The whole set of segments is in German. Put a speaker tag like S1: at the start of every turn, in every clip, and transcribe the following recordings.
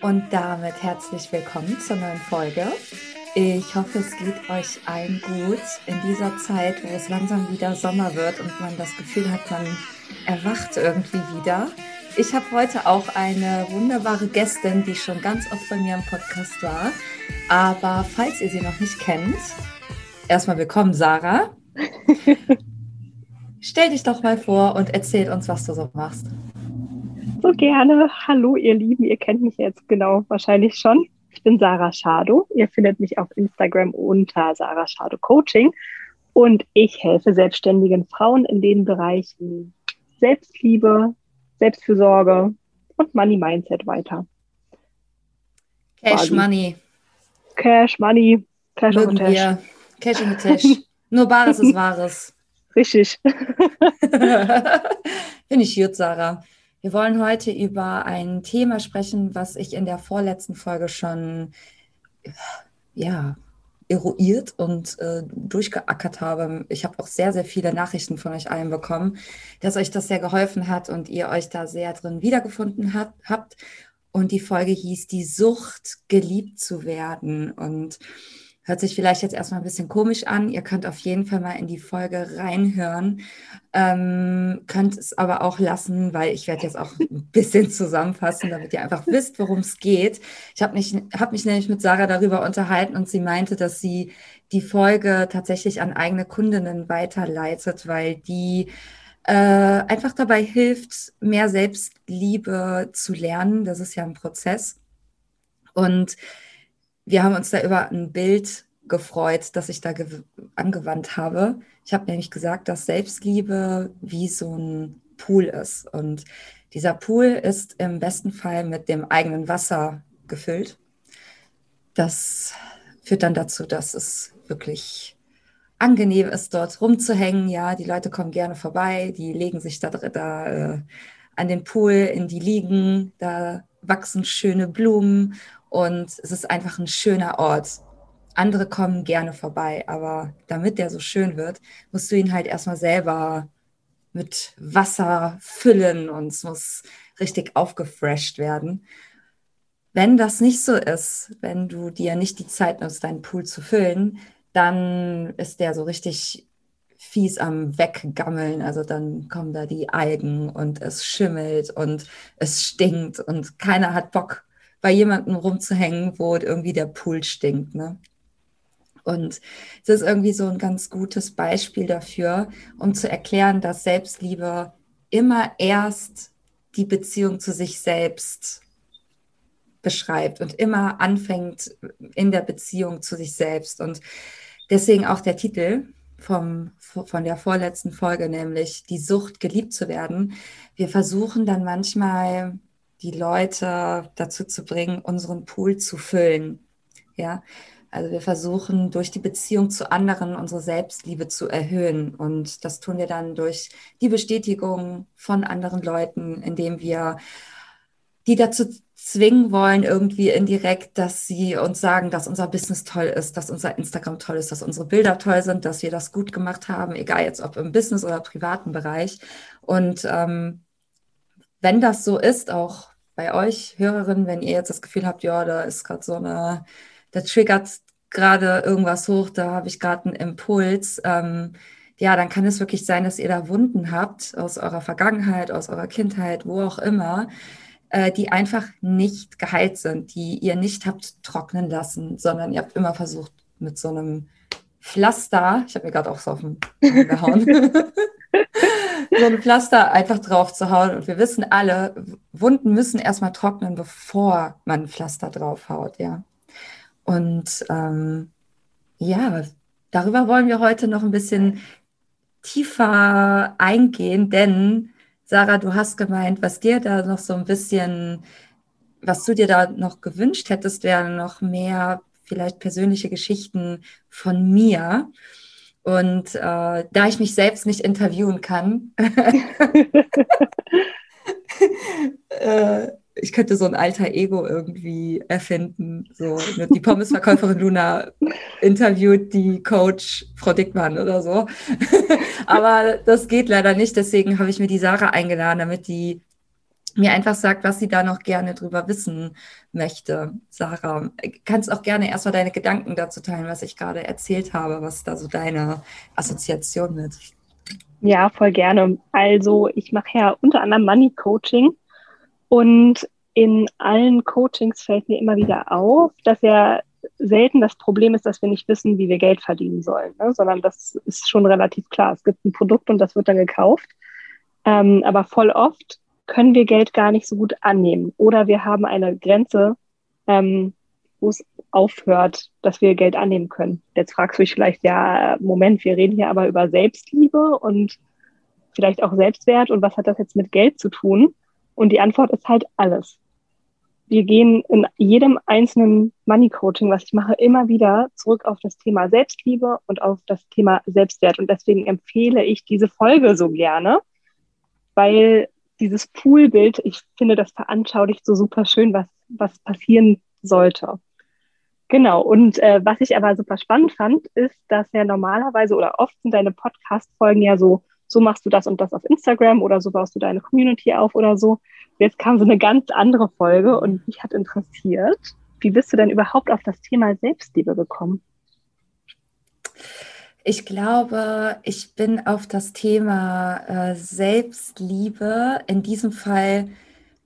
S1: Und damit herzlich willkommen zur neuen Folge. Ich hoffe, es geht euch allen gut in dieser Zeit, wo es langsam wieder Sommer wird und man das Gefühl hat, man erwacht irgendwie wieder. Ich habe heute auch eine wunderbare Gästin, die schon ganz oft bei mir im Podcast war. Aber falls ihr sie noch nicht kennt, erstmal willkommen, Sarah. Stell dich doch mal vor und erzähl uns, was du so machst.
S2: So gerne. Hallo, ihr Lieben. Ihr kennt mich jetzt genau wahrscheinlich schon. Ich bin Sarah Schado. Ihr findet mich auf Instagram unter Sarah Schado Coaching. Und ich helfe selbstständigen Frauen in den Bereichen Selbstliebe, Selbstfürsorge und Money Mindset weiter.
S1: Cash Quasi. Money.
S2: Cash Money.
S1: Cash Mögen und Cash. Cash und Cash. Nur Bares ist Wahres.
S2: Richtig.
S1: Finde ich gut, Sarah. Wir wollen heute über ein Thema sprechen, was ich in der vorletzten Folge schon ja, eruiert und äh, durchgeackert habe. Ich habe auch sehr, sehr viele Nachrichten von euch allen bekommen, dass euch das sehr geholfen hat und ihr euch da sehr drin wiedergefunden hat, habt. Und die Folge hieß Die Sucht, geliebt zu werden. Und Hört sich vielleicht jetzt erstmal ein bisschen komisch an. Ihr könnt auf jeden Fall mal in die Folge reinhören. Ähm, könnt es aber auch lassen, weil ich werde jetzt auch ein bisschen zusammenfassen, damit ihr einfach wisst, worum es geht. Ich habe mich, hab mich nämlich mit Sarah darüber unterhalten und sie meinte, dass sie die Folge tatsächlich an eigene Kundinnen weiterleitet, weil die äh, einfach dabei hilft, mehr Selbstliebe zu lernen. Das ist ja ein Prozess. Und wir haben uns da über ein Bild gefreut, das ich da angewandt habe. Ich habe nämlich gesagt, dass Selbstliebe wie so ein Pool ist. Und dieser Pool ist im besten Fall mit dem eigenen Wasser gefüllt. Das führt dann dazu, dass es wirklich angenehm ist, dort rumzuhängen. Ja, die Leute kommen gerne vorbei, die legen sich da, da äh, an den Pool in die Liegen, da wachsen schöne Blumen und es ist einfach ein schöner Ort. Andere kommen gerne vorbei, aber damit der so schön wird, musst du ihn halt erstmal selber mit Wasser füllen und es muss richtig aufgefresht werden. Wenn das nicht so ist, wenn du dir nicht die Zeit nimmst, deinen Pool zu füllen, dann ist der so richtig fies am Weggammeln. Also dann kommen da die Algen und es schimmelt und es stinkt und keiner hat Bock bei jemandem rumzuhängen, wo irgendwie der Pool stinkt. Ne? Und es ist irgendwie so ein ganz gutes Beispiel dafür, um zu erklären, dass Selbstliebe immer erst die Beziehung zu sich selbst beschreibt und immer anfängt in der Beziehung zu sich selbst. Und deswegen auch der Titel vom, von der vorletzten Folge, nämlich die Sucht, geliebt zu werden. Wir versuchen dann manchmal die Leute dazu zu bringen, unseren Pool zu füllen. Ja, also wir versuchen durch die Beziehung zu anderen unsere Selbstliebe zu erhöhen. Und das tun wir dann durch die Bestätigung von anderen Leuten, indem wir die dazu zwingen wollen, irgendwie indirekt, dass sie uns sagen, dass unser Business toll ist, dass unser Instagram toll ist, dass unsere Bilder toll sind, dass wir das gut gemacht haben, egal jetzt ob im Business oder privaten Bereich. Und ähm, wenn das so ist, auch bei euch Hörerinnen, wenn ihr jetzt das Gefühl habt, ja, da ist gerade so eine, da triggert gerade irgendwas hoch, da habe ich gerade einen Impuls, ähm, ja, dann kann es wirklich sein, dass ihr da Wunden habt aus eurer Vergangenheit, aus eurer Kindheit, wo auch immer, äh, die einfach nicht geheilt sind, die ihr nicht habt trocknen lassen, sondern ihr habt immer versucht, mit so einem Pflaster, ich habe mir gerade auch so auf den gehauen, so ein Pflaster einfach drauf zu hauen. Und wir wissen alle, Wunden müssen erstmal trocknen, bevor man ein Pflaster draufhaut, ja. Und ähm, ja, darüber wollen wir heute noch ein bisschen tiefer eingehen, denn Sarah, du hast gemeint, was dir da noch so ein bisschen, was du dir da noch gewünscht hättest, wären noch mehr vielleicht persönliche Geschichten von mir. Und äh, da ich mich selbst nicht interviewen kann, äh, ich könnte so ein alter Ego irgendwie erfinden. So die Pommesverkäuferin Luna interviewt die Coach Frau Dickmann oder so. Aber das geht leider nicht. Deswegen habe ich mir die Sarah eingeladen, damit die mir einfach sagt, was sie da noch gerne drüber wissen möchte. Sarah, kannst auch gerne erstmal deine Gedanken dazu teilen, was ich gerade erzählt habe, was da so deine Assoziation mit.
S2: Ja, voll gerne. Also ich mache ja unter anderem Money Coaching und in allen Coachings fällt mir immer wieder auf, dass ja selten das Problem ist, dass wir nicht wissen, wie wir Geld verdienen sollen, ne? sondern das ist schon relativ klar. Es gibt ein Produkt und das wird dann gekauft. Ähm, aber voll oft können wir Geld gar nicht so gut annehmen oder wir haben eine Grenze, ähm, wo es aufhört, dass wir Geld annehmen können. Jetzt fragst du dich vielleicht, ja, Moment, wir reden hier aber über Selbstliebe und vielleicht auch Selbstwert und was hat das jetzt mit Geld zu tun? Und die Antwort ist halt alles. Wir gehen in jedem einzelnen Money Coaching, was ich mache, immer wieder zurück auf das Thema Selbstliebe und auf das Thema Selbstwert. Und deswegen empfehle ich diese Folge so gerne, weil dieses Poolbild, ich finde, das veranschaulicht so super schön, was, was passieren sollte. Genau, und äh, was ich aber super spannend fand, ist, dass ja normalerweise oder oft sind deine Podcast-Folgen ja so, so machst du das und das auf Instagram oder so baust du deine Community auf oder so. Jetzt kam so eine ganz andere Folge und mich hat interessiert, wie bist du denn überhaupt auf das Thema Selbstliebe gekommen?
S1: Ich glaube, ich bin auf das Thema äh, Selbstliebe in diesem Fall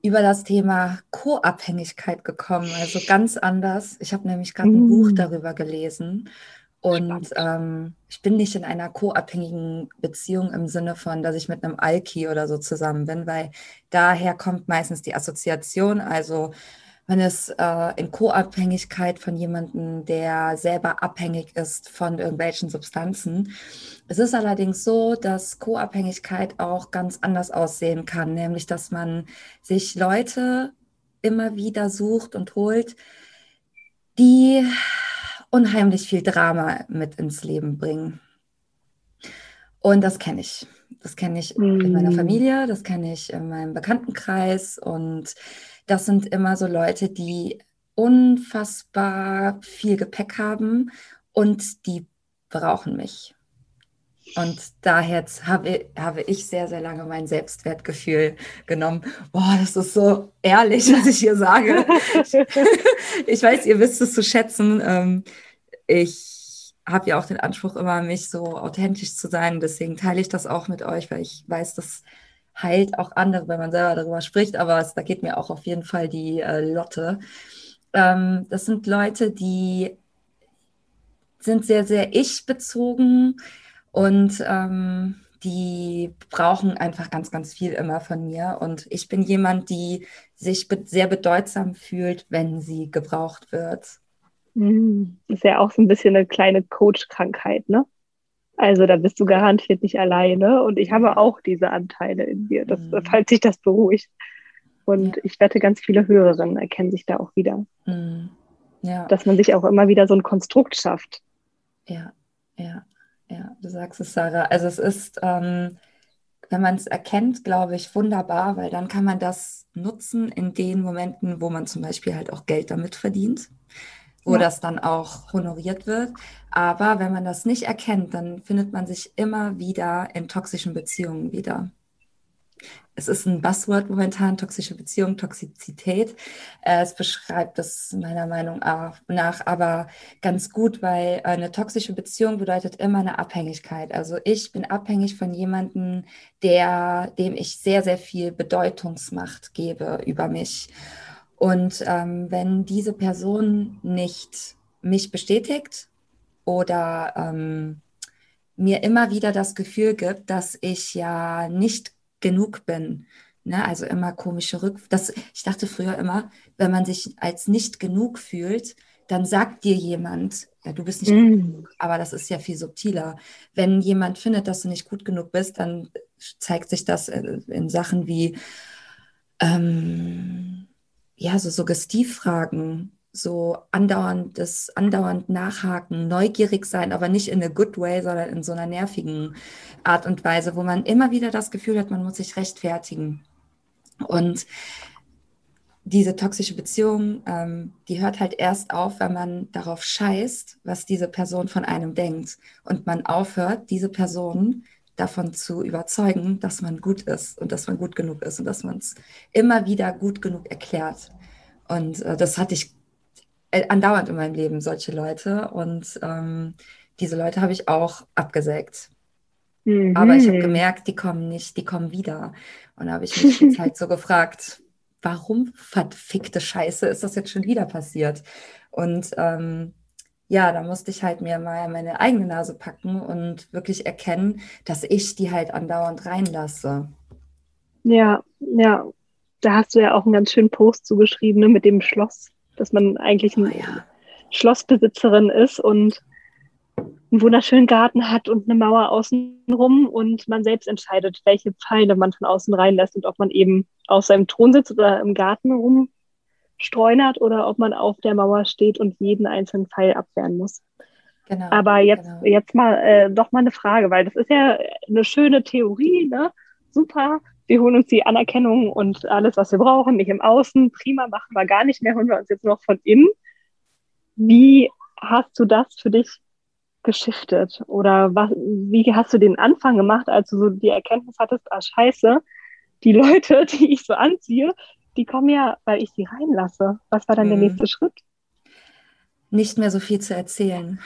S1: über das Thema Co-Abhängigkeit gekommen, also ganz anders. Ich habe nämlich gerade ein Buch mm. darüber gelesen und ähm, ich bin nicht in einer co-abhängigen Beziehung im Sinne von, dass ich mit einem Alki oder so zusammen bin, weil daher kommt meistens die Assoziation. Also man ist äh, in Co-Abhängigkeit von jemandem, der selber abhängig ist von irgendwelchen Substanzen. Es ist allerdings so, dass Co-Abhängigkeit auch ganz anders aussehen kann, nämlich dass man sich Leute immer wieder sucht und holt, die unheimlich viel Drama mit ins Leben bringen. Und das kenne ich. Das kenne ich in meiner mm. Familie, das kenne ich in meinem Bekanntenkreis und das sind immer so Leute, die unfassbar viel Gepäck haben und die brauchen mich. Und daher habe, habe ich sehr, sehr lange mein Selbstwertgefühl genommen. Boah, das ist so ehrlich, was ich hier sage. Ich, weiß, ihr wisst es zu schätzen. Ähm, ich habe ja auch den Anspruch, immer mich so authentisch zu sein. Deswegen teile ich das auch mit euch, weil ich weiß, dass heilt auch andere, wenn man selber darüber spricht, aber es, da geht mir auch auf jeden Fall die äh, Lotte. Ähm, das sind Leute, die sind sehr, sehr ich-bezogen und ähm, die brauchen einfach ganz, ganz viel immer von mir. Und ich bin jemand, die sich be sehr bedeutsam fühlt, wenn sie gebraucht wird.
S2: Mhm. Ist ja auch so ein bisschen eine kleine Coach-Krankheit, ne? Also da bist du garantiert nicht alleine. Und ich habe auch diese Anteile in dir, das, mhm. falls sich das beruhigt. Und ja. ich wette, ganz viele Hörerinnen erkennen sich da auch wieder. Mhm. Ja. Dass man sich auch immer wieder so ein Konstrukt schafft.
S1: Ja, ja, ja, du sagst es, Sarah. Also es ist, ähm, wenn man es erkennt, glaube ich, wunderbar, weil dann kann man das nutzen in den Momenten, wo man zum Beispiel halt auch Geld damit verdient wo ja. das dann auch honoriert wird. Aber wenn man das nicht erkennt, dann findet man sich immer wieder in toxischen Beziehungen wieder. Es ist ein Buzzword momentan, toxische Beziehung, Toxizität. Äh, es beschreibt das meiner Meinung nach aber ganz gut, weil eine toxische Beziehung bedeutet immer eine Abhängigkeit. Also ich bin abhängig von jemandem, der, dem ich sehr, sehr viel Bedeutungsmacht gebe über mich. Und ähm, wenn diese Person nicht mich bestätigt oder ähm, mir immer wieder das Gefühl gibt, dass ich ja nicht genug bin, ne? also immer komische Rück... Das, ich dachte früher immer, wenn man sich als nicht genug fühlt, dann sagt dir jemand, ja, du bist nicht mm. gut genug, aber das ist ja viel subtiler. Wenn jemand findet, dass du nicht gut genug bist, dann zeigt sich das in, in Sachen wie, ähm, ja, so Suggestivfragen, so andauerndes, andauernd nachhaken, neugierig sein, aber nicht in a good way, sondern in so einer nervigen Art und Weise, wo man immer wieder das Gefühl hat, man muss sich rechtfertigen. Und diese toxische Beziehung, ähm, die hört halt erst auf, wenn man darauf scheißt, was diese Person von einem denkt. Und man aufhört, diese Person davon zu überzeugen, dass man gut ist und dass man gut genug ist und dass man es immer wieder gut genug erklärt. Und äh, das hatte ich äh, andauernd in meinem Leben, solche Leute. Und ähm, diese Leute habe ich auch abgesägt. Mhm. Aber ich habe gemerkt, die kommen nicht, die kommen wieder. Und da habe ich mich jetzt halt so gefragt, warum verfickte Scheiße ist das jetzt schon wieder passiert? Und ähm, ja, da musste ich halt mir mal meine eigene Nase packen und wirklich erkennen, dass ich die halt andauernd reinlasse.
S2: Ja, ja. Da hast du ja auch einen ganz schönen Post zugeschrieben ne, mit dem Schloss, dass man eigentlich eine oh, ja. Schlossbesitzerin ist und einen wunderschönen Garten hat und eine Mauer außenrum und man selbst entscheidet, welche Pfeile man von außen reinlässt und ob man eben auf seinem Thron sitzt oder im Garten rumstreunert oder ob man auf der Mauer steht und jeden einzelnen Pfeil abwehren muss. Genau, Aber jetzt, genau. jetzt mal äh, doch mal eine Frage, weil das ist ja eine schöne Theorie, ne? Super. Wir holen uns die Anerkennung und alles, was wir brauchen, nicht im Außen. Prima, machen wir gar nicht mehr, holen wir uns jetzt noch von innen. Wie hast du das für dich geschiftet? Oder was, wie hast du den Anfang gemacht, als du so die Erkenntnis hattest, ah scheiße, die Leute, die ich so anziehe, die kommen ja, weil ich sie reinlasse. Was war dann der nächste Schritt?
S1: Nicht mehr so viel zu erzählen.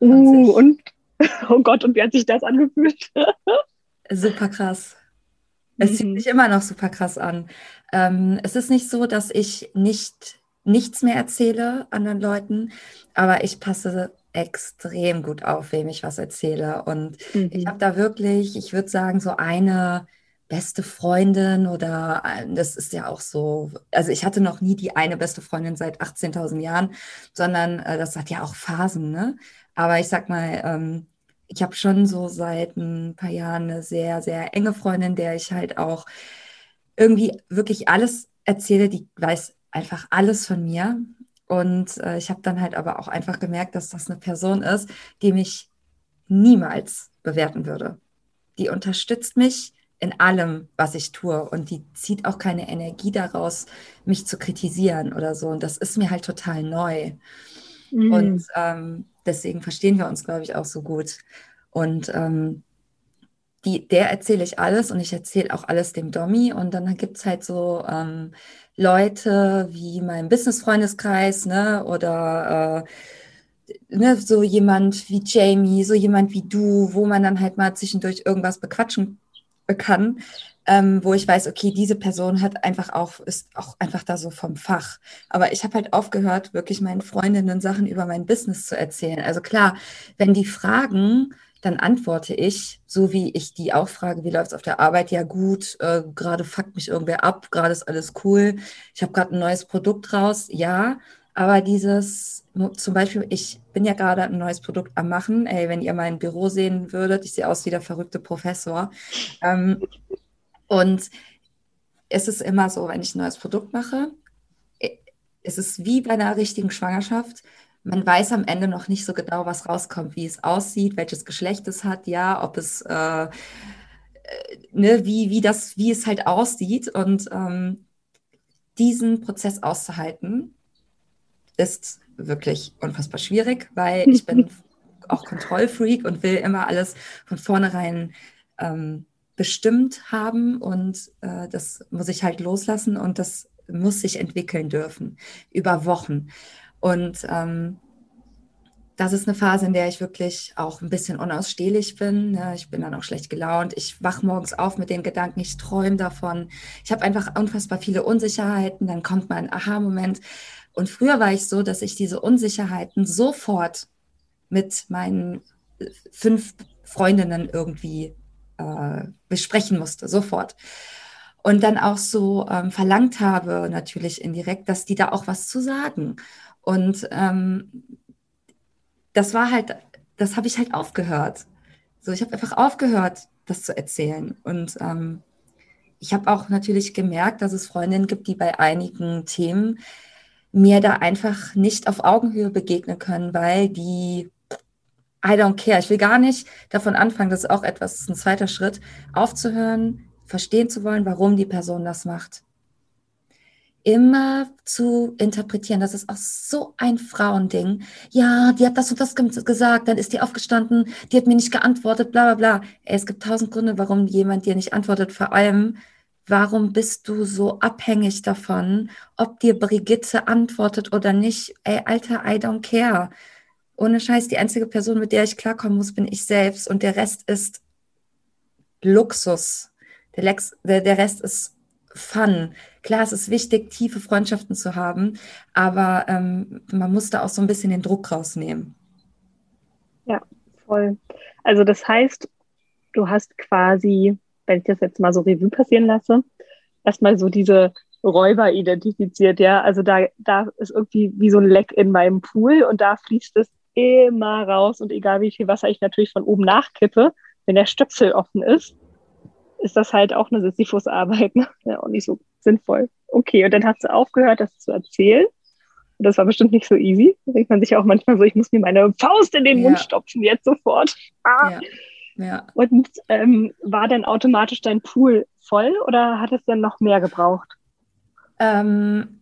S2: Uh, und oh Gott, und wie hat sich das angefühlt?
S1: super krass. Es mhm. sich immer noch super krass an. Ähm, es ist nicht so, dass ich nicht nichts mehr erzähle anderen Leuten, aber ich passe extrem gut auf, wem ich was erzähle. Und mhm. ich habe da wirklich, ich würde sagen, so eine beste Freundin oder äh, das ist ja auch so, also ich hatte noch nie die eine beste Freundin seit 18.000 Jahren, sondern äh, das hat ja auch Phasen, ne? Aber ich sag mal, ähm, ich habe schon so seit ein paar Jahren eine sehr, sehr enge Freundin, der ich halt auch irgendwie wirklich alles erzähle, die weiß einfach alles von mir und äh, ich habe dann halt aber auch einfach gemerkt, dass das eine Person ist, die mich niemals bewerten würde. Die unterstützt mich in allem, was ich tue. Und die zieht auch keine Energie daraus, mich zu kritisieren oder so. Und das ist mir halt total neu. Mhm. Und ähm, deswegen verstehen wir uns, glaube ich, auch so gut. Und ähm, die, der erzähle ich alles und ich erzähle auch alles dem Dommy. Und dann gibt es halt so ähm, Leute wie mein Business-Freundeskreis, ne, oder äh, ne, so jemand wie Jamie, so jemand wie du, wo man dann halt mal zwischendurch irgendwas bequatschen kann, ähm, wo ich weiß, okay, diese Person hat einfach auch, ist auch einfach da so vom Fach. Aber ich habe halt aufgehört, wirklich meinen Freundinnen Sachen über mein Business zu erzählen. Also klar, wenn die fragen, dann antworte ich, so wie ich die auch frage, wie läuft es auf der Arbeit? Ja gut, äh, gerade fuckt mich irgendwer ab, gerade ist alles cool. Ich habe gerade ein neues Produkt raus, ja. Aber dieses, zum Beispiel, ich bin ja gerade ein neues Produkt am Machen. Ey, wenn ihr mein Büro sehen würdet, ich sehe aus wie der verrückte Professor. Ähm, und es ist immer so, wenn ich ein neues Produkt mache, es ist wie bei einer richtigen Schwangerschaft man weiß am Ende noch nicht so genau, was rauskommt, wie es aussieht, welches Geschlecht es hat, ja, ob es, äh, äh, ne, wie, wie, das, wie es halt aussieht. Und ähm, diesen Prozess auszuhalten, ist wirklich unfassbar schwierig, weil ich bin auch Kontrollfreak und will immer alles von vornherein ähm, bestimmt haben und äh, das muss ich halt loslassen und das muss sich entwickeln dürfen über Wochen. Und ähm, das ist eine Phase, in der ich wirklich auch ein bisschen unausstehlich bin. Ne? Ich bin dann auch schlecht gelaunt. Ich wach morgens auf mit den Gedanken, ich träume davon. Ich habe einfach unfassbar viele Unsicherheiten. Dann kommt mein Aha-Moment. Und früher war ich so, dass ich diese Unsicherheiten sofort mit meinen fünf Freundinnen irgendwie äh, besprechen musste, sofort. Und dann auch so ähm, verlangt habe, natürlich indirekt, dass die da auch was zu sagen. Und ähm, das war halt, das habe ich halt aufgehört. So, ich habe einfach aufgehört, das zu erzählen. Und ähm, ich habe auch natürlich gemerkt, dass es Freundinnen gibt, die bei einigen Themen mir da einfach nicht auf Augenhöhe begegnen können, weil die I don't care. Ich will gar nicht davon anfangen, das ist auch etwas, ist ein zweiter Schritt, aufzuhören, verstehen zu wollen, warum die Person das macht immer zu interpretieren. Das ist auch so ein Frauending. Ja, die hat das und das gesagt, dann ist die aufgestanden, die hat mir nicht geantwortet, bla bla bla. Es gibt tausend Gründe, warum jemand dir nicht antwortet. Vor allem, warum bist du so abhängig davon, ob dir Brigitte antwortet oder nicht? Ey, Alter, I don't care. Ohne Scheiß, die einzige Person, mit der ich klarkommen muss, bin ich selbst und der Rest ist Luxus. Der, Lex, der, der Rest ist Fun. Klar, es ist wichtig, tiefe Freundschaften zu haben, aber ähm, man muss da auch so ein bisschen den Druck rausnehmen.
S2: Ja, voll. Also das heißt, du hast quasi, wenn ich das jetzt mal so Revue passieren lasse, erstmal so diese Räuber identifiziert, ja. Also da, da ist irgendwie wie so ein Leck in meinem Pool und da fließt es immer raus und egal wie viel Wasser ich natürlich von oben nachkippe, wenn der Stöpsel offen ist, ist das halt auch eine Sisyphus-Arbeit. Ne? Ja, auch nicht so sinnvoll. Okay, und dann hast du aufgehört, das zu erzählen. Und das war bestimmt nicht so easy. Da denkt man sich auch manchmal so, ich muss mir meine Faust in den ja. Mund stopfen, jetzt sofort. Ah. Ja. Ja. Und ähm, war dann automatisch dein Pool voll oder hat es dann noch mehr gebraucht?
S1: Ähm,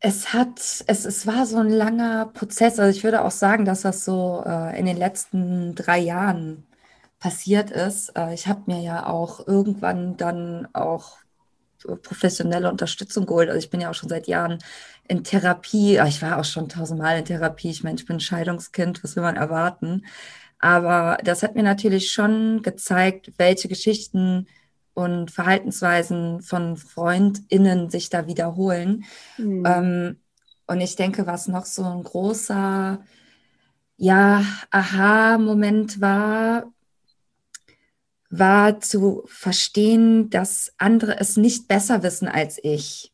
S1: es hat, es, es war so ein langer Prozess. Also ich würde auch sagen, dass das so äh, in den letzten drei Jahren passiert ist. Äh, ich habe mir ja auch irgendwann dann auch professionelle Unterstützung geholt. Also ich bin ja auch schon seit Jahren in Therapie. Ich war auch schon tausendmal in Therapie. Ich meine, ich bin ein Scheidungskind. Was will man erwarten? Aber das hat mir natürlich schon gezeigt, welche Geschichten und Verhaltensweisen von FreundInnen sich da wiederholen. Mhm. Ähm, und ich denke, was noch so ein großer, ja, Aha-Moment war, war zu verstehen, dass andere es nicht besser wissen als ich.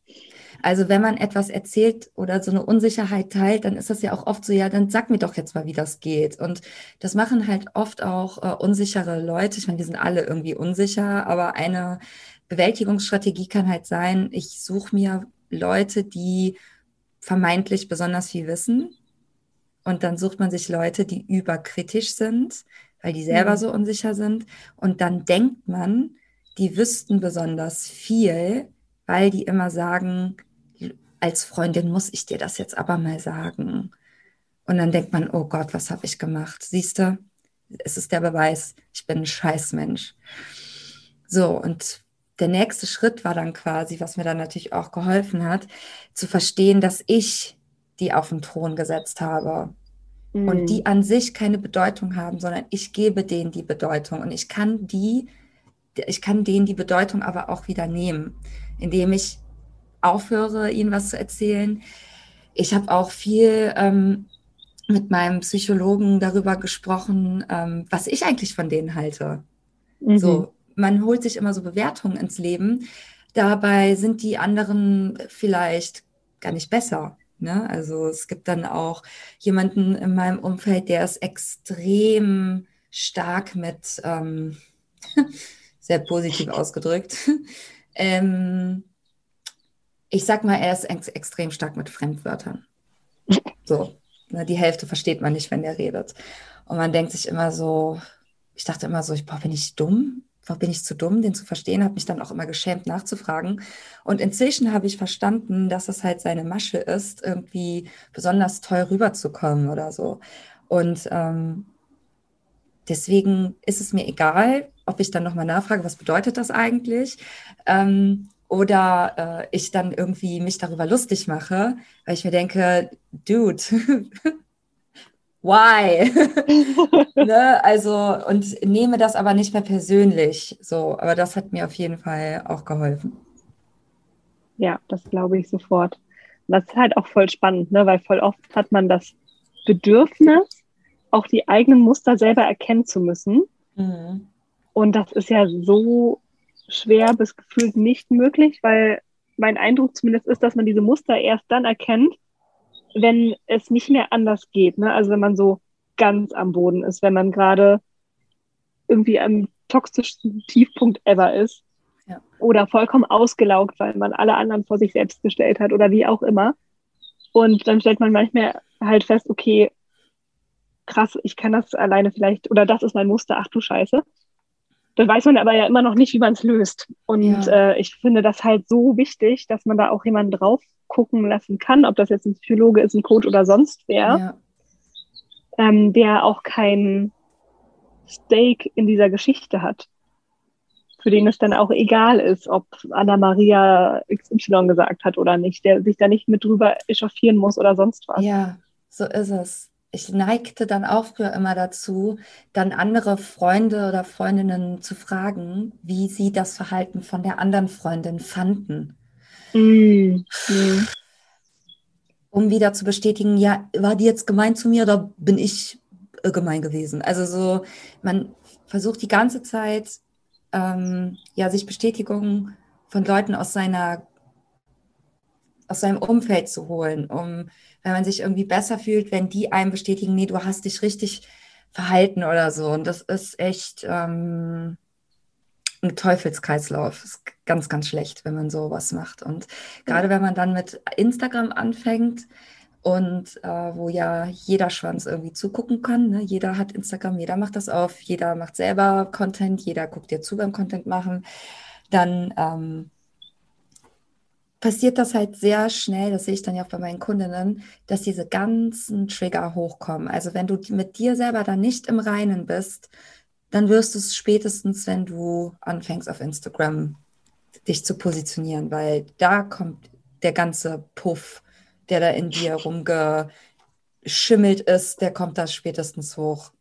S1: Also wenn man etwas erzählt oder so eine Unsicherheit teilt, dann ist das ja auch oft so, ja, dann sag mir doch jetzt mal, wie das geht. Und das machen halt oft auch äh, unsichere Leute. Ich meine, wir sind alle irgendwie unsicher, aber eine Bewältigungsstrategie kann halt sein, ich suche mir Leute, die vermeintlich besonders viel wissen. Und dann sucht man sich Leute, die überkritisch sind weil die selber mhm. so unsicher sind. Und dann denkt man, die wüssten besonders viel, weil die immer sagen, als Freundin muss ich dir das jetzt aber mal sagen. Und dann denkt man, oh Gott, was habe ich gemacht? Siehst du, es ist der Beweis, ich bin ein Scheißmensch. So, und der nächste Schritt war dann quasi, was mir dann natürlich auch geholfen hat, zu verstehen, dass ich die auf den Thron gesetzt habe mhm. und die an sich keine Bedeutung haben, sondern ich gebe denen die Bedeutung und ich kann die, ich kann denen die Bedeutung aber auch wieder nehmen, indem ich aufhöre, ihnen was zu erzählen. Ich habe auch viel ähm, mit meinem Psychologen darüber gesprochen, ähm, was ich eigentlich von denen halte. Mhm. So, man holt sich immer so Bewertungen ins Leben. Dabei sind die anderen vielleicht gar nicht besser. Ne? Also es gibt dann auch jemanden in meinem Umfeld, der ist extrem stark mit, ähm, sehr positiv ausgedrückt, ähm, ich sag mal, er ist ex extrem stark mit Fremdwörtern. So, ne, die Hälfte versteht man nicht, wenn der redet. Und man denkt sich immer so, ich dachte immer so, ich boah, bin ich dumm? bin ich zu dumm, den zu verstehen, habe mich dann auch immer geschämt nachzufragen. Und inzwischen habe ich verstanden, dass es halt seine Masche ist, irgendwie besonders toll rüberzukommen oder so. Und ähm, deswegen ist es mir egal, ob ich dann nochmal nachfrage, was bedeutet das eigentlich? Ähm, oder äh, ich dann irgendwie mich darüber lustig mache, weil ich mir denke, Dude, why? ne? Also, und nehme das aber nicht mehr persönlich. So, aber das hat mir auf jeden Fall auch geholfen.
S2: Ja, das glaube ich sofort. das ist halt auch voll spannend, ne? weil voll oft hat man das Bedürfnis, auch die eigenen Muster selber erkennen zu müssen. Mhm. Und das ist ja so schwer bis gefühlt nicht möglich, weil mein Eindruck zumindest ist, dass man diese Muster erst dann erkennt, wenn es nicht mehr anders geht. Ne? Also wenn man so ganz am Boden ist, wenn man gerade irgendwie am toxischsten Tiefpunkt ever ist. Ja. Oder vollkommen ausgelaugt, weil man alle anderen vor sich selbst gestellt hat oder wie auch immer. Und dann stellt man manchmal halt fest, okay, krass, ich kann das alleine vielleicht, oder das ist mein Muster, ach du Scheiße. Da weiß man aber ja immer noch nicht, wie man es löst. Und ja. äh, ich finde das halt so wichtig, dass man da auch jemanden drauf gucken lassen kann, ob das jetzt ein Psychologe ist, ein Coach oder sonst wer, ja. ähm, der auch kein Stake in dieser Geschichte hat. Für den es dann auch egal ist, ob Anna Maria XY gesagt hat oder nicht, der sich da nicht mit drüber echauffieren muss oder sonst was.
S1: Ja, so ist es ich neigte dann auch früher immer dazu, dann andere Freunde oder Freundinnen zu fragen, wie sie das Verhalten von der anderen Freundin fanden. Mm. Um wieder zu bestätigen, ja, war die jetzt gemein zu mir oder bin ich äh, gemein gewesen? Also so, man versucht die ganze Zeit, ähm, ja, sich Bestätigung von Leuten aus seiner aus seinem Umfeld zu holen, um wenn man sich irgendwie besser fühlt, wenn die einem bestätigen, nee, du hast dich richtig verhalten oder so. Und das ist echt ähm, ein Teufelskreislauf. Ist ganz, ganz schlecht, wenn man sowas macht. Und gerade wenn man dann mit Instagram anfängt und äh, wo ja jeder Schwanz irgendwie zugucken kann, ne? jeder hat Instagram, jeder macht das auf, jeder macht selber Content, jeder guckt dir zu beim Content machen, dann ähm, passiert das halt sehr schnell, das sehe ich dann ja auch bei meinen Kundinnen, dass diese ganzen Trigger hochkommen. Also wenn du mit dir selber dann nicht im Reinen bist, dann wirst du es spätestens, wenn du anfängst auf Instagram dich zu positionieren, weil da kommt der ganze Puff, der da in dir rumgeschimmelt ist, der kommt da spätestens hoch.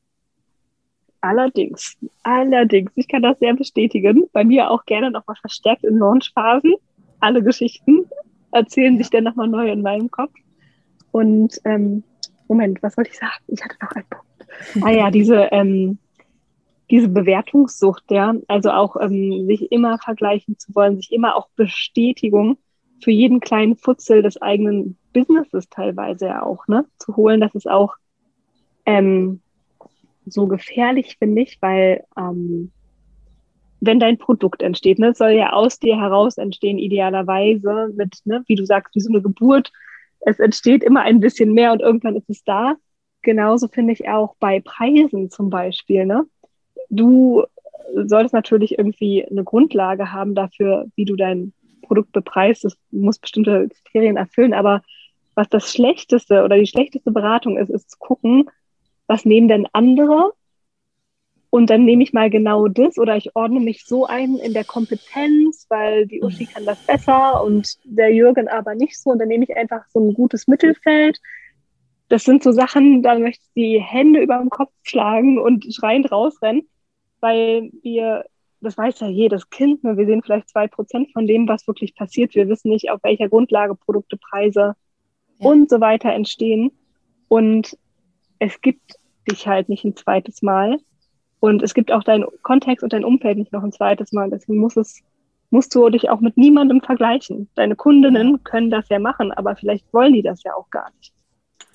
S2: Allerdings, allerdings, ich kann das sehr bestätigen. Bei mir auch gerne nochmal verstärkt in Launchphasen alle Geschichten erzählen sich dann nochmal neu in meinem Kopf. Und ähm, Moment, was wollte ich sagen? Ich hatte noch einen Punkt. Ah ja, diese, ähm, diese Bewertungssucht, ja, also auch ähm, sich immer vergleichen zu wollen, sich immer auch Bestätigung für jeden kleinen Futzel des eigenen Businesses teilweise ja auch, ne, zu holen, das ist auch ähm, so gefährlich, finde ich, weil ähm, wenn dein Produkt entsteht, ne, soll ja aus dir heraus entstehen, idealerweise mit, ne, wie du sagst, wie so eine Geburt. Es entsteht immer ein bisschen mehr und irgendwann ist es da. Genauso finde ich auch bei Preisen zum Beispiel. Ne? Du solltest natürlich irgendwie eine Grundlage haben dafür, wie du dein Produkt bepreist. Das muss bestimmte Kriterien erfüllen. Aber was das Schlechteste oder die schlechteste Beratung ist, ist zu gucken, was nehmen denn andere und dann nehme ich mal genau das oder ich ordne mich so ein in der Kompetenz, weil die Uschi kann das besser und der Jürgen aber nicht so. Und dann nehme ich einfach so ein gutes Mittelfeld. Das sind so Sachen, da möchte ich die Hände über den Kopf schlagen und schreiend rausrennen, weil wir, das weiß ja jedes Kind, ne? wir sehen vielleicht zwei Prozent von dem, was wirklich passiert. Wir wissen nicht, auf welcher Grundlage Produkte, Preise ja. und so weiter entstehen. Und es gibt dich halt nicht ein zweites Mal. Und es gibt auch deinen Kontext und dein Umfeld nicht noch ein zweites Mal. Deswegen muss es, musst du dich auch mit niemandem vergleichen. Deine Kundinnen können das ja machen, aber vielleicht wollen die das ja auch gar nicht.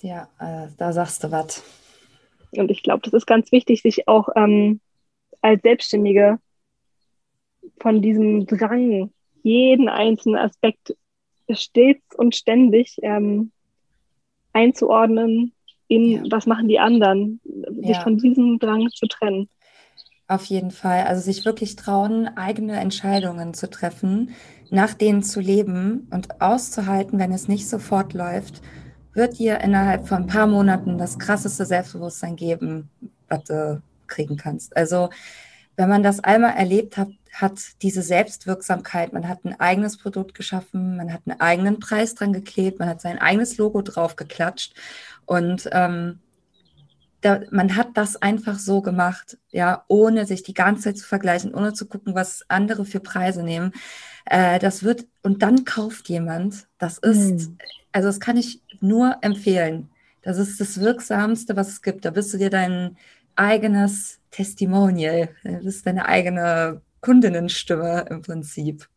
S1: Ja, äh, da sagst du was.
S2: Und ich glaube, das ist ganz wichtig, sich auch ähm, als Selbstständige von diesem Drang, jeden einzelnen Aspekt stets und ständig ähm, einzuordnen, in ja. was machen die anderen, sich ja. von diesem Drang zu trennen.
S1: Auf jeden Fall. Also sich wirklich trauen, eigene Entscheidungen zu treffen, nach denen zu leben und auszuhalten, wenn es nicht sofort läuft, wird dir innerhalb von ein paar Monaten das krasseste Selbstbewusstsein geben, was du kriegen kannst. Also wenn man das einmal erlebt hat, hat diese Selbstwirksamkeit, man hat ein eigenes Produkt geschaffen, man hat einen eigenen Preis dran geklebt, man hat sein eigenes Logo drauf geklatscht und ähm, da, man hat das einfach so gemacht, ja, ohne sich die ganze Zeit zu vergleichen, ohne zu gucken, was andere für Preise nehmen. Äh, das wird, und dann kauft jemand, das ist, mhm. also das kann ich nur empfehlen. Das ist das Wirksamste, was es gibt. Da bist du dir dein eigenes Testimonial, das ist deine eigene Kundinnenstimme im Prinzip.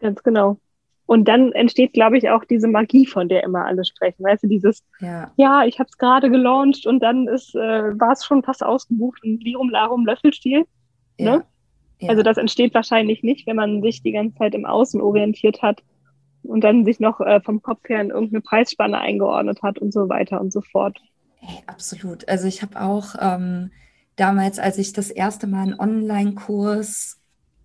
S2: Ganz genau. Und dann entsteht, glaube ich, auch diese Magie, von der immer alle sprechen. Weißt du, dieses, ja, ja ich habe es gerade gelauncht und dann ist, äh, war es schon fast ausgebucht und Lirum Larum Löffelstiel. Ja. Ne? Ja. Also das entsteht wahrscheinlich nicht, wenn man sich die ganze Zeit im Außen orientiert hat und dann sich noch äh, vom Kopf her in irgendeine Preisspanne eingeordnet hat und so weiter und so fort.
S1: Hey, absolut. Also ich habe auch ähm, damals, als ich das erste Mal einen Online-Kurs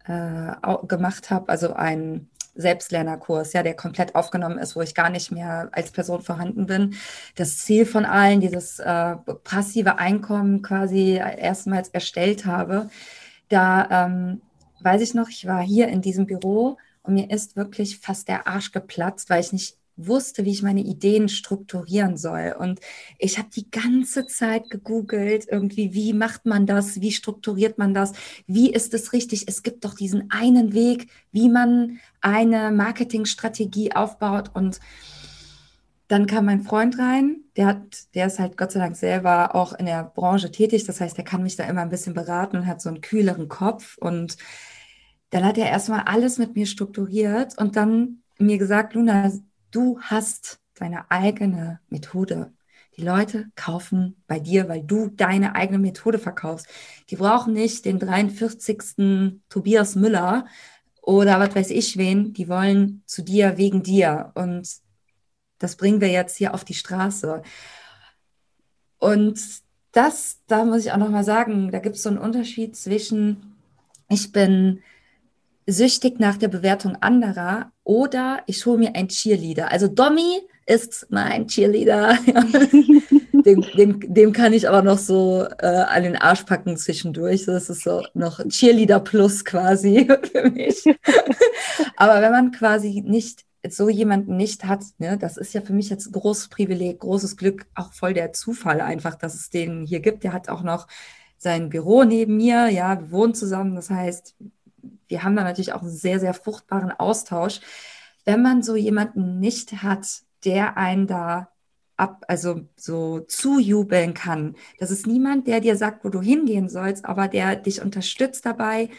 S1: äh, gemacht habe, also einen Selbstlernerkurs, ja, der komplett aufgenommen ist, wo ich gar nicht mehr als Person vorhanden bin. Das Ziel von allen, dieses äh, passive Einkommen quasi erstmals erstellt habe, da ähm, weiß ich noch, ich war hier in diesem Büro und mir ist wirklich fast der Arsch geplatzt, weil ich nicht wusste, wie ich meine Ideen strukturieren soll. Und ich habe die ganze Zeit gegoogelt, irgendwie, wie macht man das, wie strukturiert man das, wie ist es richtig. Es gibt doch diesen einen Weg, wie man eine Marketingstrategie aufbaut. Und dann kam mein Freund rein, der hat, der ist halt Gott sei Dank selber auch in der Branche tätig. Das heißt, der kann mich da immer ein bisschen beraten und hat so einen kühleren Kopf. Und dann hat er erstmal alles mit mir strukturiert und dann mir gesagt, Luna, Du hast deine eigene Methode. Die Leute kaufen bei dir, weil du deine eigene Methode verkaufst. Die brauchen nicht den 43. Tobias Müller oder was weiß ich wen. Die wollen zu dir wegen dir. Und das bringen wir jetzt hier auf die Straße. Und das, da muss ich auch noch mal sagen, da gibt es so einen Unterschied zwischen, ich bin süchtig nach der Bewertung anderer oder ich hole mir ein Cheerleader. Also Domi ist mein Cheerleader. dem, dem, dem, kann ich aber noch so äh, an den Arsch packen zwischendurch. Das ist so noch Cheerleader plus quasi für mich. aber wenn man quasi nicht so jemanden nicht hat, ne, das ist ja für mich jetzt großes Privileg, großes Glück, auch voll der Zufall einfach, dass es den hier gibt. Der hat auch noch sein Büro neben mir, ja, wir wohnen zusammen. Das heißt, wir haben da natürlich auch einen sehr, sehr fruchtbaren Austausch. Wenn man so jemanden nicht hat, der einen da ab, also so zujubeln kann. Das ist niemand, der dir sagt, wo du hingehen sollst, aber der dich unterstützt dabei,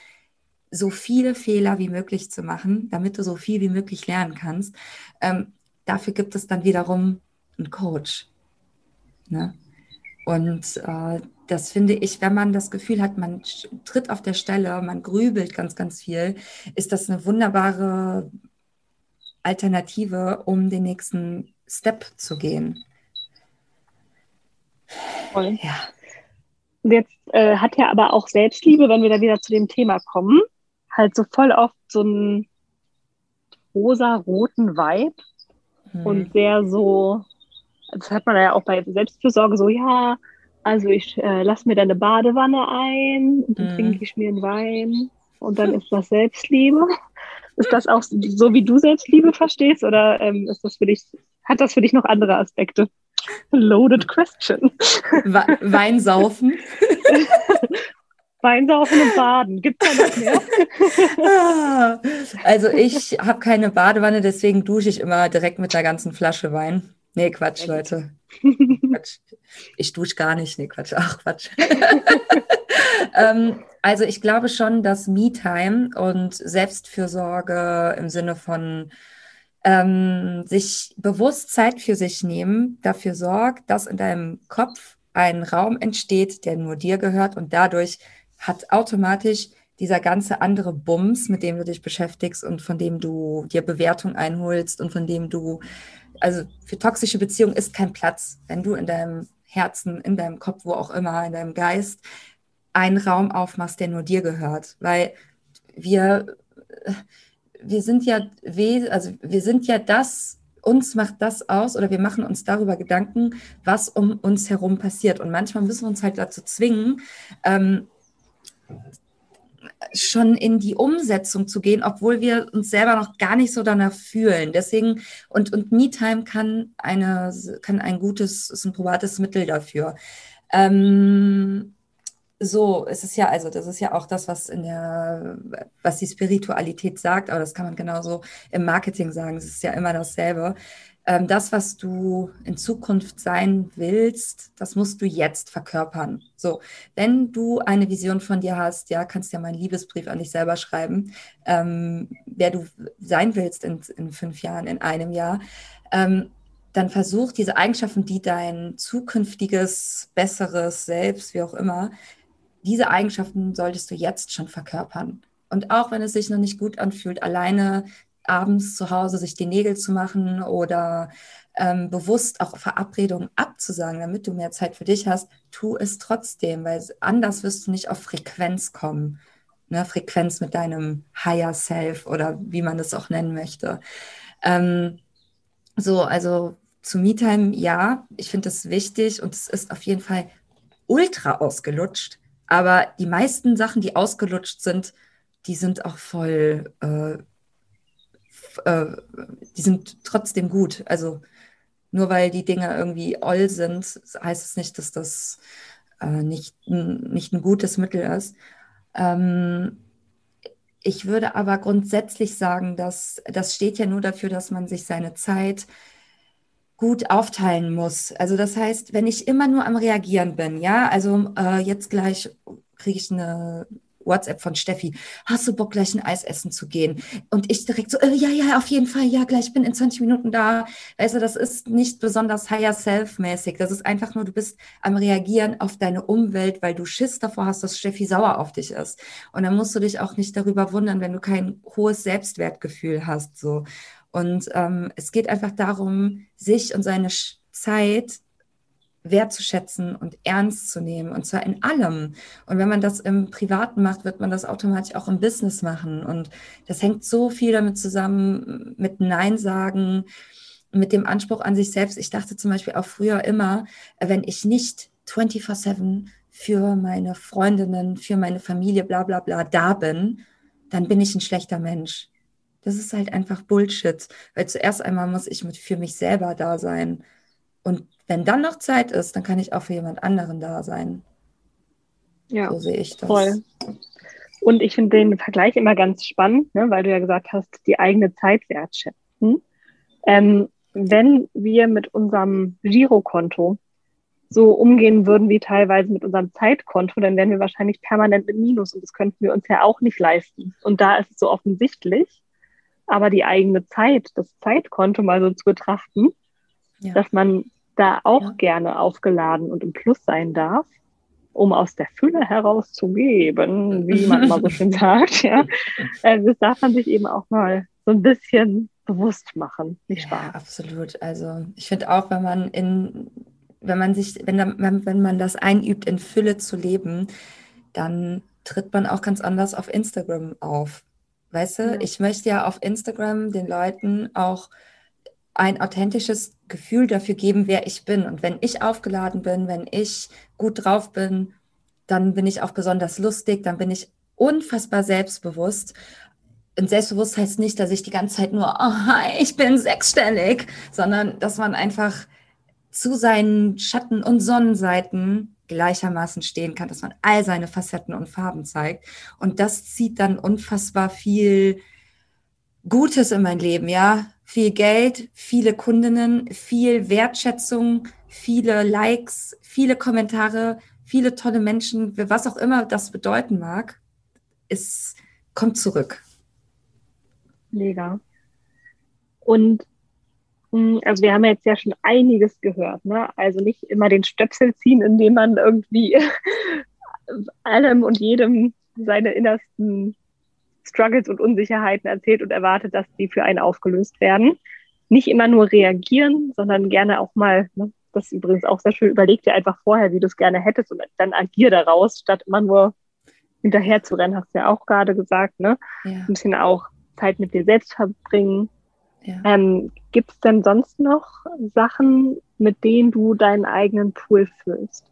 S1: so viele Fehler wie möglich zu machen, damit du so viel wie möglich lernen kannst. Ähm, dafür gibt es dann wiederum einen Coach. Ne? Und äh, das finde ich, wenn man das Gefühl hat, man tritt auf der Stelle, man grübelt ganz, ganz viel, ist das eine wunderbare Alternative, um den nächsten Step zu gehen.
S2: Voll. Ja. Jetzt äh, hat ja aber auch Selbstliebe, wenn wir da wieder zu dem Thema kommen, halt so voll oft so einen rosa-roten Vibe hm. und sehr so, das hat man ja auch bei Selbstfürsorge so, ja, also ich äh, lasse mir dann eine Badewanne ein und dann mhm. trinke ich mir einen Wein und dann ist das Selbstliebe. Ist das auch so, wie du Selbstliebe verstehst oder ähm, ist das für dich, hat das für dich noch andere Aspekte? Loaded question.
S1: Weinsaufen.
S2: Weinsaufen und Baden. Gibt es da noch mehr?
S1: Ah, also ich habe keine Badewanne, deswegen dusche ich immer direkt mit der ganzen Flasche Wein. Nee, Quatsch, Leute. Quatsch. Ich dusche gar nicht. Nee, Quatsch. Ach, Quatsch. ähm, also ich glaube schon, dass Me-Time und Selbstfürsorge im Sinne von ähm, sich bewusst Zeit für sich nehmen, dafür sorgt, dass in deinem Kopf ein Raum entsteht, der nur dir gehört und dadurch hat automatisch dieser ganze andere Bums, mit dem du dich beschäftigst und von dem du dir Bewertung einholst und von dem du also für toxische Beziehungen ist kein Platz, wenn du in deinem Herzen, in deinem Kopf, wo auch immer, in deinem Geist einen Raum aufmachst, der nur dir gehört. Weil wir, wir sind ja, also wir sind ja das, uns macht das aus oder wir machen uns darüber Gedanken, was um uns herum passiert. Und manchmal müssen wir uns halt dazu zwingen, ähm, schon in die Umsetzung zu gehen, obwohl wir uns selber noch gar nicht so danach fühlen. Deswegen, und, und Me-Time kann eine, kann ein gutes, ist ein probates Mittel dafür. Ähm, so, es ist ja, also das ist ja auch das, was in der, was die Spiritualität sagt, aber das kann man genauso im Marketing sagen. Es ist ja immer dasselbe ähm, das, was du in Zukunft sein willst, das musst du jetzt verkörpern. So, wenn du eine Vision von dir hast, ja, kannst ja mal einen Liebesbrief an dich selber schreiben, ähm, wer du sein willst in, in fünf Jahren, in einem Jahr. Ähm, dann versuch diese Eigenschaften, die dein zukünftiges, besseres Selbst, wie auch immer, diese Eigenschaften solltest du jetzt schon verkörpern. Und auch wenn es sich noch nicht gut anfühlt, alleine abends zu Hause sich die Nägel zu machen oder ähm, bewusst auch Verabredungen abzusagen, damit du mehr Zeit für dich hast, tu es trotzdem, weil anders wirst du nicht auf Frequenz kommen. Ne? Frequenz mit deinem Higher Self oder wie man das auch nennen möchte. Ähm, so, also zu MeTime, ja, ich finde das wichtig und es ist auf jeden Fall ultra ausgelutscht. Aber die meisten Sachen, die ausgelutscht sind, die sind auch voll, äh, äh, die sind trotzdem gut. Also nur weil die Dinge irgendwie oll sind, heißt es nicht, dass das äh, nicht, nicht ein gutes Mittel ist. Ähm, ich würde aber grundsätzlich sagen, dass das steht ja nur dafür, dass man sich seine Zeit gut aufteilen muss. Also das heißt, wenn ich immer nur am Reagieren bin, ja, also äh, jetzt gleich kriege ich eine WhatsApp von Steffi, hast du Bock, gleich ein Eis essen zu gehen? Und ich direkt so, äh, ja, ja, auf jeden Fall, ja, gleich, bin in 20 Minuten da. Also das ist nicht besonders higher self-mäßig. Das ist einfach nur, du bist am Reagieren auf deine Umwelt, weil du Schiss davor hast, dass Steffi sauer auf dich ist. Und dann musst du dich auch nicht darüber wundern, wenn du kein hohes Selbstwertgefühl hast, so. Und ähm, es geht einfach darum, sich und seine Zeit wertzuschätzen und ernst zu nehmen und zwar in allem. Und wenn man das im Privaten macht, wird man das automatisch auch im Business machen. Und das hängt so viel damit zusammen, mit Nein sagen, mit dem Anspruch an sich selbst. Ich dachte zum Beispiel auch früher immer, wenn ich nicht 24-7 für meine Freundinnen, für meine Familie, bla bla bla da bin, dann bin ich ein schlechter Mensch. Das ist halt einfach Bullshit, weil zuerst einmal muss ich mit für mich selber da sein. Und wenn dann noch Zeit ist, dann kann ich auch für jemand anderen da sein.
S2: Ja, so sehe ich das. Voll. Und ich finde den Vergleich immer ganz spannend, ne, weil du ja gesagt hast, die eigene Zeit wertschätzen. Ähm, wenn wir mit unserem Girokonto so umgehen würden wie teilweise mit unserem Zeitkonto, dann wären wir wahrscheinlich permanent im Minus und das könnten wir uns ja auch nicht leisten. Und da ist es so offensichtlich, aber die eigene Zeit, das Zeitkonto mal so zu betrachten, ja. dass man da auch ja. gerne aufgeladen und im Plus sein darf, um aus der Fülle herauszugeben, wie man immer so schön sagt. Ja. Äh, das darf man sich eben auch mal so ein bisschen bewusst machen, nicht wahr?
S1: Ja, absolut. Also ich finde auch, wenn man in, wenn man sich, wenn, wenn, wenn man das einübt, in Fülle zu leben, dann tritt man auch ganz anders auf Instagram auf. Weißt du, ja. ich möchte ja auf Instagram den Leuten auch ein authentisches Gefühl dafür geben, wer ich bin. Und wenn ich aufgeladen bin, wenn ich gut drauf bin, dann bin ich auch besonders lustig, dann bin ich unfassbar selbstbewusst. Und selbstbewusst heißt nicht, dass ich die ganze Zeit nur, oh, hi, ich bin sechsstellig, sondern dass man einfach zu seinen Schatten- und Sonnenseiten gleichermaßen stehen kann, dass man all seine Facetten und Farben zeigt. Und das zieht dann unfassbar viel Gutes in mein Leben, ja. Viel Geld, viele Kundinnen, viel Wertschätzung, viele Likes, viele Kommentare, viele tolle Menschen, was auch immer das bedeuten mag, es kommt zurück.
S2: Mega. Und hm, also wir haben jetzt ja schon einiges gehört, ne? Also nicht immer den Stöpsel ziehen, indem man irgendwie allem und jedem seine innersten Struggles und Unsicherheiten erzählt und erwartet, dass die für einen aufgelöst werden. Nicht immer nur reagieren, sondern gerne auch mal, ne? das ist übrigens auch sehr schön, überleg dir einfach vorher, wie du es gerne hättest und dann agier daraus, statt immer nur hinterher zu rennen, hast du ja auch gerade gesagt, ne? Ja. Ein bisschen auch Zeit mit dir selbst verbringen, ja. Ähm, Gibt es denn sonst noch Sachen, mit denen du deinen eigenen Pool füllst,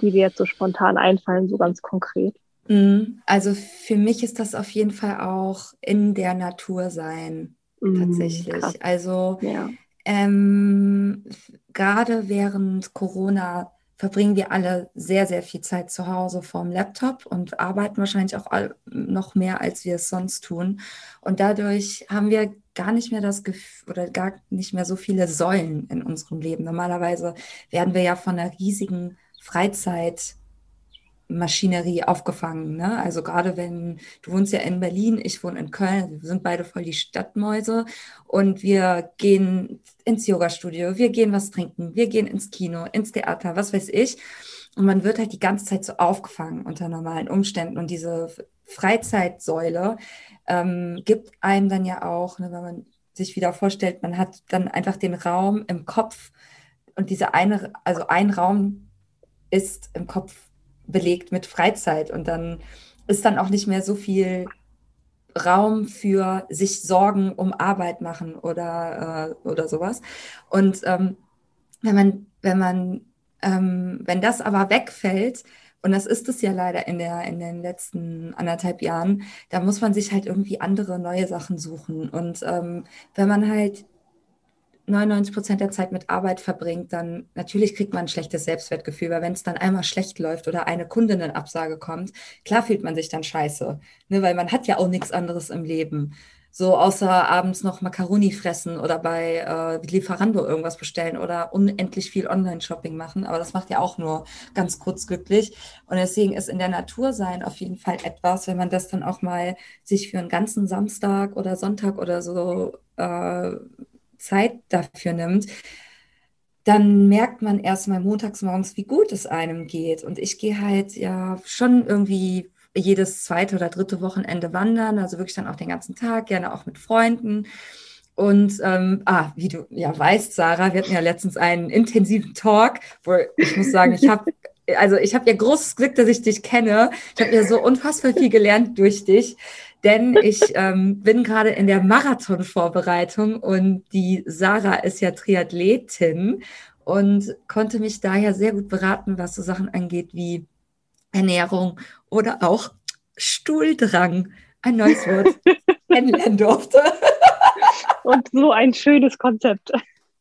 S2: die dir jetzt so spontan einfallen, so ganz konkret?
S1: Mhm. Also für mich ist das auf jeden Fall auch in der Natur sein, mhm, tatsächlich. Krass. Also ja. ähm, gerade während Corona verbringen wir alle sehr, sehr viel Zeit zu Hause vorm Laptop und arbeiten wahrscheinlich auch noch mehr, als wir es sonst tun. Und dadurch haben wir gar nicht mehr das Gefühl oder gar nicht mehr so viele Säulen in unserem Leben. Normalerweise werden wir ja von einer riesigen Freizeit Maschinerie aufgefangen. Ne? Also gerade wenn du wohnst ja in Berlin, ich wohne in Köln, wir sind beide voll die Stadtmäuse und wir gehen ins Yoga-Studio, wir gehen was trinken, wir gehen ins Kino, ins Theater, was weiß ich. Und man wird halt die ganze Zeit so aufgefangen unter normalen Umständen und diese Freizeitsäule ähm, gibt einem dann ja auch, ne, wenn man sich wieder vorstellt, man hat dann einfach den Raum im Kopf und diese eine, also ein Raum ist im Kopf belegt mit Freizeit und dann ist dann auch nicht mehr so viel Raum für sich Sorgen um Arbeit machen oder, äh, oder sowas. Und ähm, wenn man, wenn man, ähm, wenn das aber wegfällt, und das ist es ja leider in, der, in den letzten anderthalb Jahren, da muss man sich halt irgendwie andere neue Sachen suchen. Und ähm, wenn man halt 99 Prozent der Zeit mit Arbeit verbringt, dann natürlich kriegt man ein schlechtes Selbstwertgefühl, weil wenn es dann einmal schlecht läuft oder eine Kundinnenabsage kommt, klar fühlt man sich dann scheiße, ne, weil man hat ja auch nichts anderes im Leben. So außer abends noch Macaroni fressen oder bei äh, Lieferando irgendwas bestellen oder unendlich viel Online-Shopping machen. Aber das macht ja auch nur ganz kurz glücklich. Und deswegen ist in der Natur sein auf jeden Fall etwas, wenn man das dann auch mal sich für einen ganzen Samstag oder Sonntag oder so äh, Zeit dafür nimmt, dann merkt man erst mal montags morgens, wie gut es einem geht. Und ich gehe halt ja schon irgendwie jedes zweite oder dritte Wochenende wandern, also wirklich dann auch den ganzen Tag, gerne auch mit Freunden. Und ähm, ah, wie du ja weißt, Sarah, wir hatten ja letztens einen intensiven Talk, wo ich muss sagen, ich habe also ich habe ja großes Glück, dass ich dich kenne. Ich habe ja so unfassbar viel gelernt durch dich denn ich ähm, bin gerade in der Marathonvorbereitung und die Sarah ist ja Triathletin und konnte mich daher sehr gut beraten, was so Sachen angeht wie Ernährung oder auch Stuhldrang. Ein neues Wort kennenlernen durfte.
S2: Und so ein schönes Konzept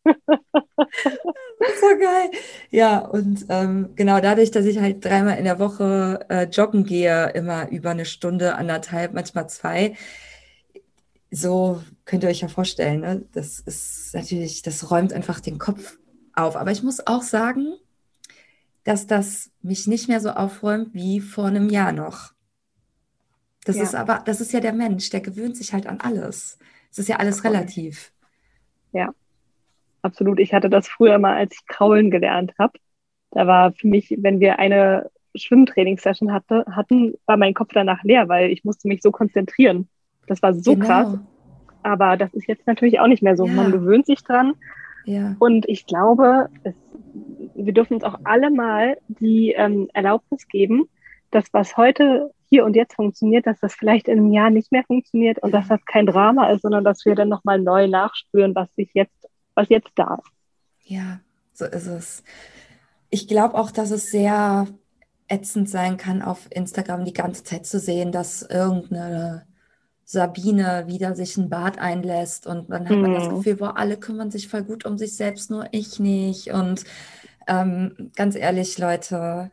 S1: so geil. Ja, und ähm, genau dadurch, dass ich halt dreimal in der Woche äh, joggen gehe, immer über eine Stunde, anderthalb, manchmal zwei, so könnt ihr euch ja vorstellen, ne? das ist natürlich, das räumt einfach den Kopf auf. Aber ich muss auch sagen, dass das mich nicht mehr so aufräumt wie vor einem Jahr noch. Das ja. ist aber, das ist ja der Mensch, der gewöhnt sich halt an alles. Es ist ja alles relativ.
S2: Ja, absolut. Ich hatte das früher mal, als ich Kraulen gelernt habe. Da war für mich, wenn wir eine Schwimmtrainingssession hatte, hatten, war mein Kopf danach leer, weil ich musste mich so konzentrieren. Das war so genau. krass. Aber das ist jetzt natürlich auch nicht mehr so. Ja. Man gewöhnt sich dran. Ja. Und ich glaube, es, wir dürfen uns auch alle mal die ähm, Erlaubnis geben, dass was heute hier und jetzt funktioniert, dass das vielleicht in einem Jahr nicht mehr funktioniert und dass das kein Drama ist, sondern dass wir dann nochmal neu nachspüren, was sich jetzt was jetzt da ist.
S1: Ja, so ist es. Ich glaube auch, dass es sehr ätzend sein kann, auf Instagram die ganze Zeit zu sehen, dass irgendeine Sabine wieder sich ein Bad einlässt und dann hat man das mhm. Gefühl, boah, alle kümmern sich voll gut um sich selbst, nur ich nicht. Und ähm, ganz ehrlich, Leute,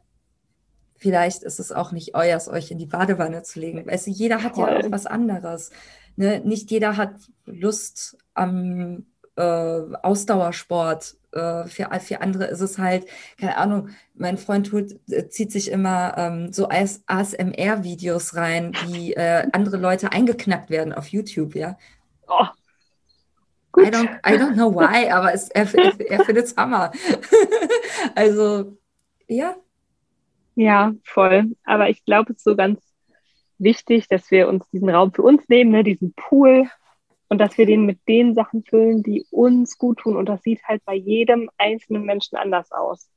S1: vielleicht ist es auch nicht euers, euch in die Badewanne zu legen. Weißt du, jeder hat Voll. ja auch was anderes. Ne? Nicht jeder hat Lust am äh, Ausdauersport. Äh, für, für andere ist es halt, keine Ahnung, mein Freund tut, äh, zieht sich immer ähm, so ASMR-Videos rein, wie äh, andere Leute eingeknackt werden auf YouTube, ja. Oh. I don't, I don't know why, aber es, er, er, er findet es Hammer. also, ja.
S2: Ja, voll. Aber ich glaube, es ist so ganz wichtig, dass wir uns diesen Raum für uns nehmen, ne, diesen Pool, und dass wir den mit den Sachen füllen, die uns gut tun. Und das sieht halt bei jedem einzelnen Menschen anders aus.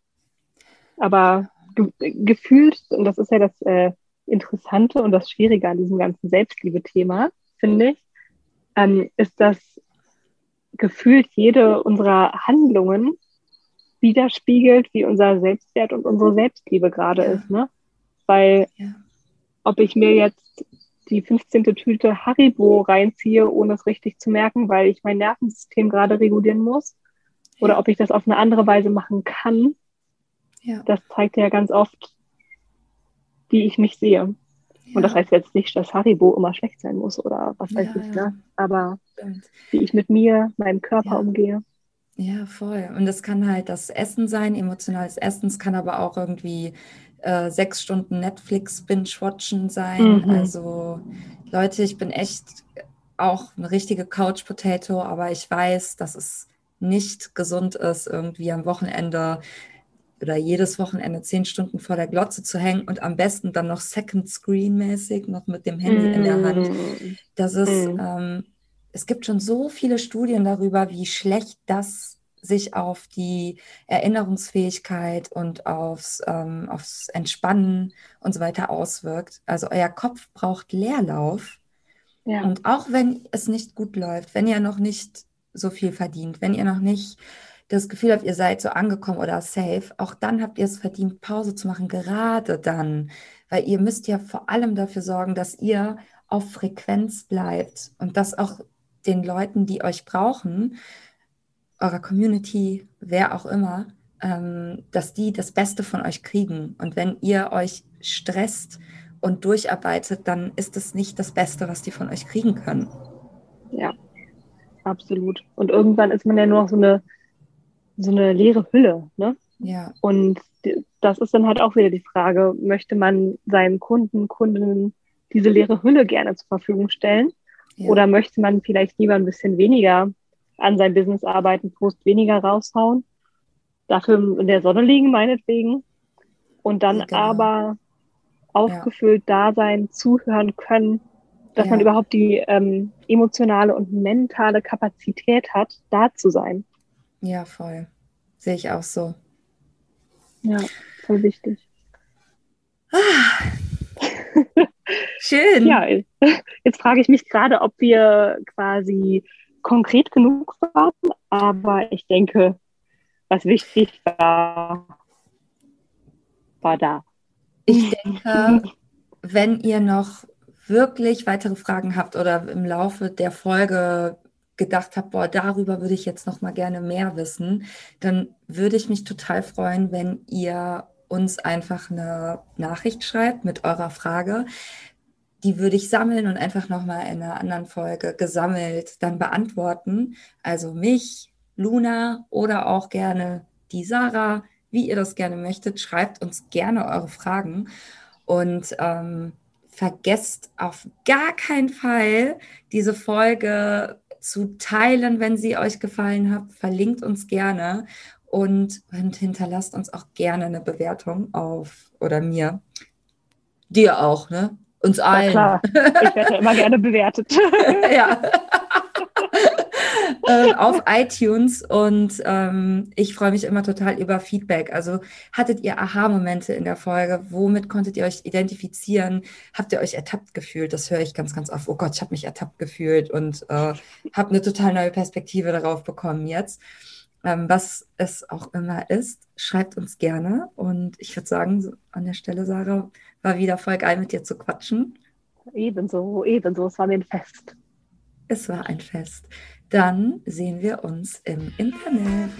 S2: Aber ge gefühlt, und das ist ja das äh, Interessante und das Schwierige an diesem ganzen Selbstliebe-Thema, finde ich, ähm, ist, dass gefühlt jede unserer Handlungen widerspiegelt, wie unser Selbstwert und unsere Selbstliebe gerade ja. ist. Ne? Weil ja. ob ich mir jetzt die 15. Tüte Haribo reinziehe, ohne es richtig zu merken, weil ich mein Nervensystem gerade regulieren muss. Oder ob ich das auf eine andere Weise machen kann. Ja. Das zeigt ja ganz oft, wie ich mich sehe. Ja. Und das heißt jetzt nicht, dass Haribo immer schlecht sein muss oder was weiß ja, ich, ne? aber wie ich mit mir, meinem Körper umgehe.
S1: Ja, voll. Und das kann halt das Essen sein, emotionales Essen. Es kann aber auch irgendwie äh, sechs Stunden Netflix binge-watchen sein. Mhm. Also Leute, ich bin echt auch eine richtige Couch-Potato, aber ich weiß, dass es nicht gesund ist, irgendwie am Wochenende oder jedes Wochenende zehn Stunden vor der Glotze zu hängen und am besten dann noch Second Screen mäßig, noch mit dem Handy mm. in der Hand. Mm. Das ist, mm. ähm, es gibt schon so viele Studien darüber, wie schlecht das sich auf die Erinnerungsfähigkeit und aufs, ähm, aufs Entspannen und so weiter auswirkt. Also euer Kopf braucht Leerlauf. Ja. Und auch wenn es nicht gut läuft, wenn ihr noch nicht so viel verdient, wenn ihr noch nicht das Gefühl habt, ihr seid so angekommen oder safe, auch dann habt ihr es verdient, Pause zu machen, gerade dann. Weil ihr müsst ja vor allem dafür sorgen, dass ihr auf Frequenz bleibt und dass auch den Leuten, die euch brauchen, eurer Community, wer auch immer, ähm, dass die das Beste von euch kriegen. Und wenn ihr euch stresst und durcharbeitet, dann ist es nicht das Beste, was die von euch kriegen können.
S2: Ja, absolut. Und irgendwann ist man ja nur noch so eine, so eine leere Hülle. Ne?
S1: Ja.
S2: Und das ist dann halt auch wieder die Frage, möchte man seinen Kunden, Kundinnen diese leere Hülle gerne zur Verfügung stellen? Ja. Oder möchte man vielleicht lieber ein bisschen weniger an sein Business arbeiten, Post weniger raushauen, dafür in der Sonne liegen, meinetwegen, und dann genau. aber aufgefüllt ja. da sein, zuhören können, dass ja. man überhaupt die ähm, emotionale und mentale Kapazität hat, da zu sein.
S1: Ja, voll. Sehe ich auch so.
S2: Ja, voll wichtig.
S1: Ah. Schön.
S2: Ja, jetzt frage ich mich gerade, ob wir quasi konkret genug waren, aber ich denke, was wichtig war, war da.
S1: Ich denke, wenn ihr noch wirklich weitere Fragen habt oder im Laufe der Folge gedacht habt, boah, darüber würde ich jetzt noch mal gerne mehr wissen, dann würde ich mich total freuen, wenn ihr uns einfach eine Nachricht schreibt mit eurer Frage die würde ich sammeln und einfach nochmal in einer anderen Folge gesammelt dann beantworten. Also mich, Luna oder auch gerne die Sarah, wie ihr das gerne möchtet. Schreibt uns gerne eure Fragen und ähm, vergesst auf gar keinen Fall diese Folge zu teilen, wenn sie euch gefallen hat. Verlinkt uns gerne und, und hinterlasst uns auch gerne eine Bewertung auf oder mir. Dir auch, ne? Uns allen. Ja, klar.
S2: Ich werde ja immer gerne bewertet.
S1: ja. ähm, auf iTunes und ähm, ich freue mich immer total über Feedback. Also hattet ihr Aha-Momente in der Folge? Womit konntet ihr euch identifizieren? Habt ihr euch ertappt gefühlt? Das höre ich ganz, ganz oft. Oh Gott, ich habe mich ertappt gefühlt und äh, habe eine total neue Perspektive darauf bekommen jetzt. Ähm, was es auch immer ist, schreibt uns gerne. Und ich würde sagen, an der Stelle, Sarah, war wieder voll geil mit dir zu quatschen.
S2: Ebenso, ebenso. Es war mir ein Fest.
S1: Es war ein Fest. Dann sehen wir uns im Internet.